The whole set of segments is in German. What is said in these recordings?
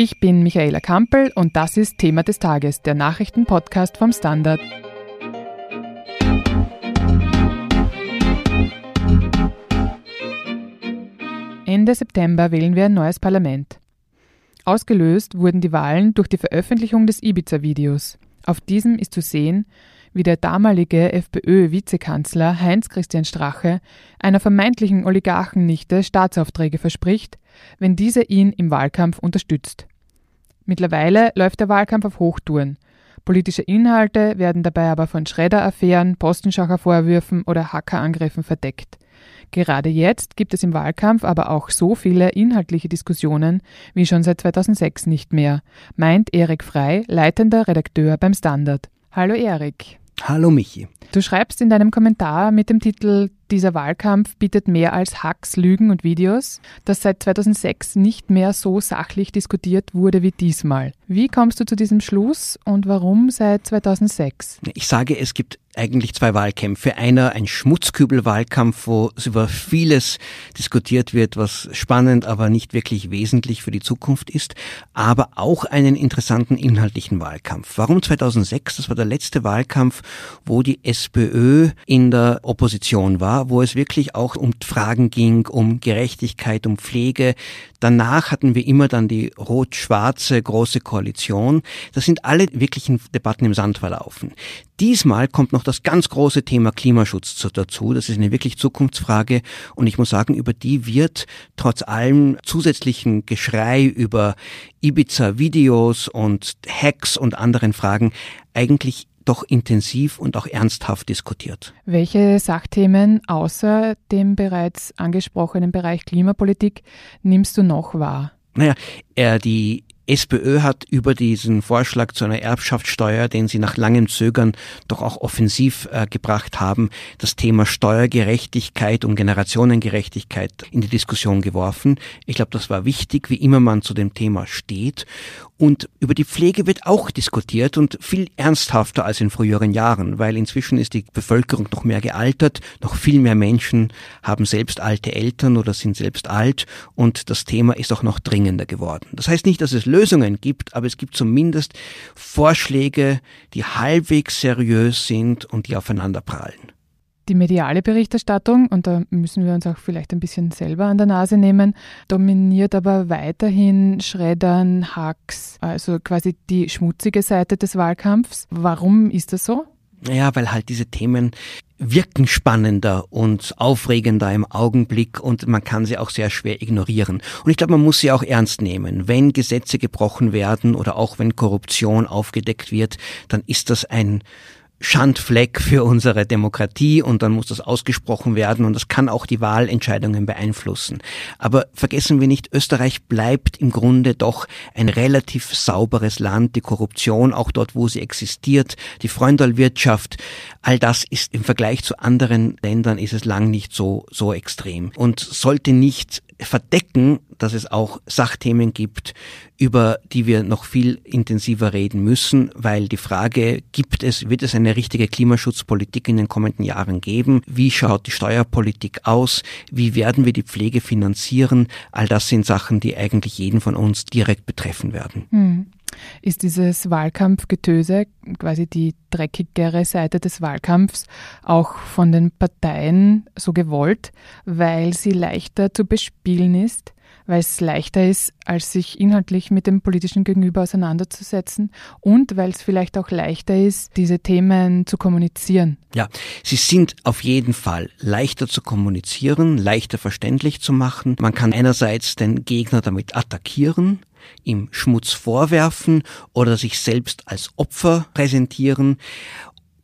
Ich bin Michaela Kampel und das ist Thema des Tages, der Nachrichtenpodcast vom Standard. Ende September wählen wir ein neues Parlament. Ausgelöst wurden die Wahlen durch die Veröffentlichung des Ibiza-Videos. Auf diesem ist zu sehen, wie der damalige FPÖ-Vizekanzler Heinz-Christian Strache einer vermeintlichen Oligarchennichte Staatsaufträge verspricht, wenn diese ihn im Wahlkampf unterstützt. Mittlerweile läuft der Wahlkampf auf Hochtouren. Politische Inhalte werden dabei aber von Schredder-Affären, Postenschacher-Vorwürfen oder Hackerangriffen verdeckt. Gerade jetzt gibt es im Wahlkampf aber auch so viele inhaltliche Diskussionen wie schon seit 2006 nicht mehr, meint Erik Frei, leitender Redakteur beim Standard. Hallo Erik. Hallo Michi. Du schreibst in deinem Kommentar mit dem Titel Dieser Wahlkampf bietet mehr als Hacks, Lügen und Videos, dass seit 2006 nicht mehr so sachlich diskutiert wurde wie diesmal. Wie kommst du zu diesem Schluss und warum seit 2006? Ich sage, es gibt eigentlich zwei Wahlkämpfe. Einer ein Schmutzkübelwahlkampf, wo über vieles diskutiert wird, was spannend, aber nicht wirklich wesentlich für die Zukunft ist, aber auch einen interessanten inhaltlichen Wahlkampf. Warum 2006? Das war der letzte Wahlkampf, wo die SPÖ in der Opposition war, wo es wirklich auch um Fragen ging, um Gerechtigkeit, um Pflege. Danach hatten wir immer dann die rot-schwarze große Koalition. Das sind alle wirklichen Debatten im Sand verlaufen. Diesmal kommt noch das ganz große Thema Klimaschutz dazu. Das ist eine wirklich Zukunftsfrage und ich muss sagen, über die wird trotz allem zusätzlichen Geschrei über Ibiza-Videos und Hacks und anderen Fragen eigentlich doch intensiv und auch ernsthaft diskutiert. Welche Sachthemen außer dem bereits angesprochenen Bereich Klimapolitik nimmst du noch wahr? Naja, die SPÖ hat über diesen Vorschlag zu einer Erbschaftssteuer, den sie nach langem Zögern doch auch offensiv äh, gebracht haben, das Thema Steuergerechtigkeit und Generationengerechtigkeit in die Diskussion geworfen. Ich glaube, das war wichtig, wie immer man zu dem Thema steht. Und über die Pflege wird auch diskutiert und viel ernsthafter als in früheren Jahren, weil inzwischen ist die Bevölkerung noch mehr gealtert, noch viel mehr Menschen haben selbst alte Eltern oder sind selbst alt und das Thema ist auch noch dringender geworden. Das heißt nicht, dass es Lösungen gibt, aber es gibt zumindest Vorschläge, die halbwegs seriös sind und die aufeinander prallen. Die mediale Berichterstattung, und da müssen wir uns auch vielleicht ein bisschen selber an der Nase nehmen, dominiert aber weiterhin Schreddern, Hacks, also quasi die schmutzige Seite des Wahlkampfs. Warum ist das so? Ja, weil halt diese Themen wirken spannender und aufregender im Augenblick und man kann sie auch sehr schwer ignorieren. Und ich glaube, man muss sie auch ernst nehmen. Wenn Gesetze gebrochen werden oder auch wenn Korruption aufgedeckt wird, dann ist das ein Schandfleck für unsere Demokratie und dann muss das ausgesprochen werden und das kann auch die Wahlentscheidungen beeinflussen. Aber vergessen wir nicht, Österreich bleibt im Grunde doch ein relativ sauberes Land. Die Korruption, auch dort, wo sie existiert, die Freundalwirtschaft, all das ist im Vergleich zu anderen Ländern ist es lang nicht so, so extrem und sollte nicht verdecken, dass es auch Sachthemen gibt, über die wir noch viel intensiver reden müssen, weil die Frage, gibt es, wird es eine richtige Klimaschutzpolitik in den kommenden Jahren geben? Wie schaut die Steuerpolitik aus? Wie werden wir die Pflege finanzieren? All das sind Sachen, die eigentlich jeden von uns direkt betreffen werden. Hm. Ist dieses Wahlkampfgetöse, quasi die dreckigere Seite des Wahlkampfs, auch von den Parteien so gewollt, weil sie leichter zu bespielen ist? weil es leichter ist, als sich inhaltlich mit dem politischen Gegenüber auseinanderzusetzen und weil es vielleicht auch leichter ist, diese Themen zu kommunizieren. Ja, sie sind auf jeden Fall leichter zu kommunizieren, leichter verständlich zu machen. Man kann einerseits den Gegner damit attackieren, ihm Schmutz vorwerfen oder sich selbst als Opfer präsentieren.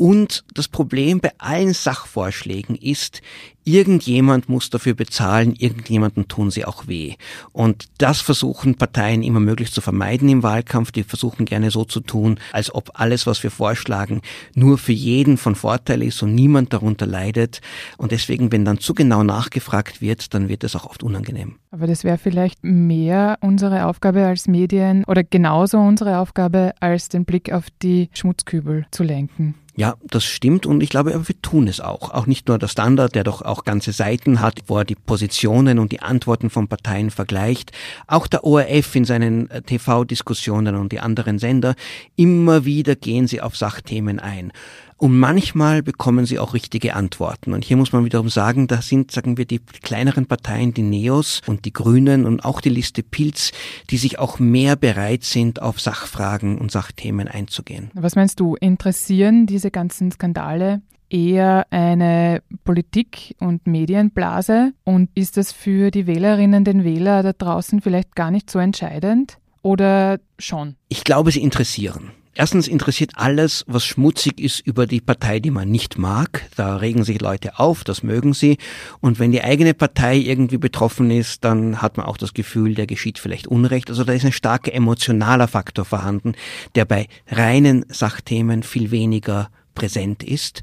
Und das Problem bei allen Sachvorschlägen ist, irgendjemand muss dafür bezahlen, irgendjemanden tun sie auch weh. Und das versuchen Parteien immer möglichst zu vermeiden im Wahlkampf. Die versuchen gerne so zu tun, als ob alles, was wir vorschlagen, nur für jeden von Vorteil ist und niemand darunter leidet. Und deswegen, wenn dann zu genau nachgefragt wird, dann wird es auch oft unangenehm. Aber das wäre vielleicht mehr unsere Aufgabe als Medien oder genauso unsere Aufgabe, als den Blick auf die Schmutzkübel zu lenken. Ja, das stimmt und ich glaube, wir tun es auch. Auch nicht nur der Standard, der doch auch ganze Seiten hat, wo er die Positionen und die Antworten von Parteien vergleicht. Auch der ORF in seinen äh, TV-Diskussionen und die anderen Sender. Immer wieder gehen sie auf Sachthemen ein. Und manchmal bekommen sie auch richtige Antworten. Und hier muss man wiederum sagen, da sind, sagen wir, die kleineren Parteien, die Neos und die Grünen und auch die Liste Pilz, die sich auch mehr bereit sind, auf Sachfragen und Sachthemen einzugehen. Was meinst du, interessieren diese ganzen Skandale eher eine Politik- und Medienblase? Und ist das für die Wählerinnen, den Wähler da draußen vielleicht gar nicht so entscheidend? Oder schon? Ich glaube, sie interessieren. Erstens interessiert alles, was schmutzig ist über die Partei, die man nicht mag. Da regen sich Leute auf, das mögen sie. Und wenn die eigene Partei irgendwie betroffen ist, dann hat man auch das Gefühl, der geschieht vielleicht Unrecht. Also da ist ein starker emotionaler Faktor vorhanden, der bei reinen Sachthemen viel weniger präsent ist.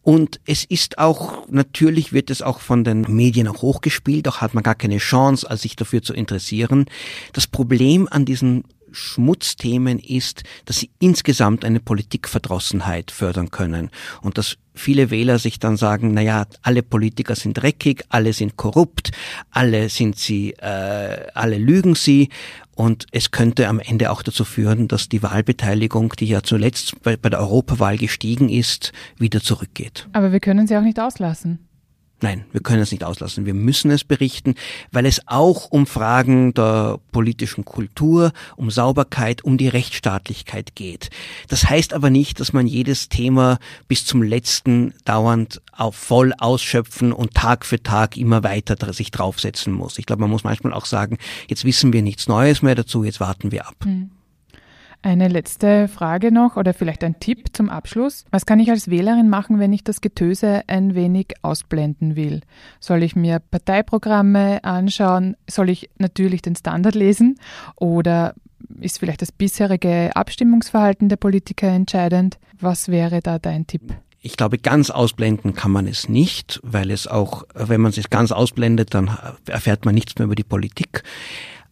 Und es ist auch, natürlich wird es auch von den Medien hochgespielt, auch hat man gar keine Chance, sich dafür zu interessieren. Das Problem an diesen Schmutzthemen ist, dass sie insgesamt eine Politikverdrossenheit fördern können und dass viele Wähler sich dann sagen, na alle Politiker sind dreckig, alle sind korrupt, alle sind sie, äh, alle lügen sie und es könnte am Ende auch dazu führen, dass die Wahlbeteiligung, die ja zuletzt bei, bei der Europawahl gestiegen ist, wieder zurückgeht. Aber wir können sie auch nicht auslassen. Nein, wir können es nicht auslassen. Wir müssen es berichten, weil es auch um Fragen der politischen Kultur, um Sauberkeit, um die Rechtsstaatlichkeit geht. Das heißt aber nicht, dass man jedes Thema bis zum letzten dauernd auf voll ausschöpfen und Tag für Tag immer weiter sich draufsetzen muss. Ich glaube, man muss manchmal auch sagen, jetzt wissen wir nichts Neues mehr dazu, jetzt warten wir ab. Hm. Eine letzte Frage noch oder vielleicht ein Tipp zum Abschluss. Was kann ich als Wählerin machen, wenn ich das Getöse ein wenig ausblenden will? Soll ich mir Parteiprogramme anschauen? Soll ich natürlich den Standard lesen? Oder ist vielleicht das bisherige Abstimmungsverhalten der Politiker entscheidend? Was wäre da dein Tipp? Ich glaube, ganz ausblenden kann man es nicht, weil es auch, wenn man es ganz ausblendet, dann erfährt man nichts mehr über die Politik.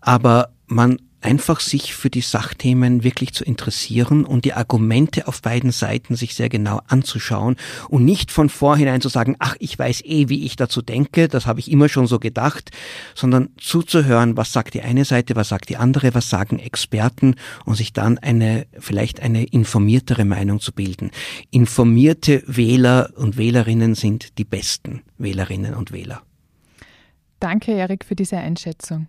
Aber man einfach sich für die Sachthemen wirklich zu interessieren und die Argumente auf beiden Seiten sich sehr genau anzuschauen und nicht von vorhinein zu sagen, ach, ich weiß eh, wie ich dazu denke, das habe ich immer schon so gedacht, sondern zuzuhören, was sagt die eine Seite, was sagt die andere, was sagen Experten und sich dann eine, vielleicht eine informiertere Meinung zu bilden. Informierte Wähler und Wählerinnen sind die besten Wählerinnen und Wähler. Danke, Erik, für diese Einschätzung.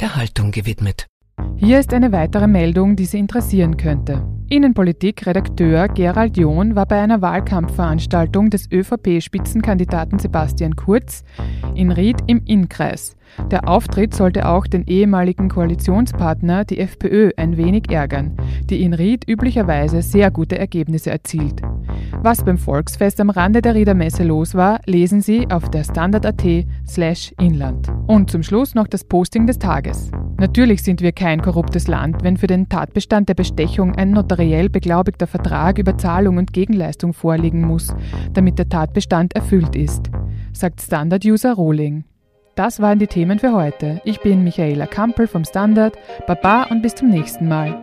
der Haltung gewidmet. Hier ist eine weitere Meldung, die Sie interessieren könnte. Innenpolitik-Redakteur Gerald John war bei einer Wahlkampfveranstaltung des ÖVP-Spitzenkandidaten Sebastian Kurz in Ried im Innkreis. Der Auftritt sollte auch den ehemaligen Koalitionspartner, die FPÖ, ein wenig ärgern, die in Ried üblicherweise sehr gute Ergebnisse erzielt. Was beim Volksfest am Rande der Rieder Messe los war, lesen Sie auf der Standard.at slash Inland. Und zum Schluss noch das Posting des Tages. Natürlich sind wir kein korruptes Land, wenn für den Tatbestand der Bestechung ein notariell beglaubigter Vertrag über Zahlung und Gegenleistung vorliegen muss, damit der Tatbestand erfüllt ist, sagt Standard-User Rohling. Das waren die Themen für heute. Ich bin Michaela Kampel vom Standard. Baba und bis zum nächsten Mal.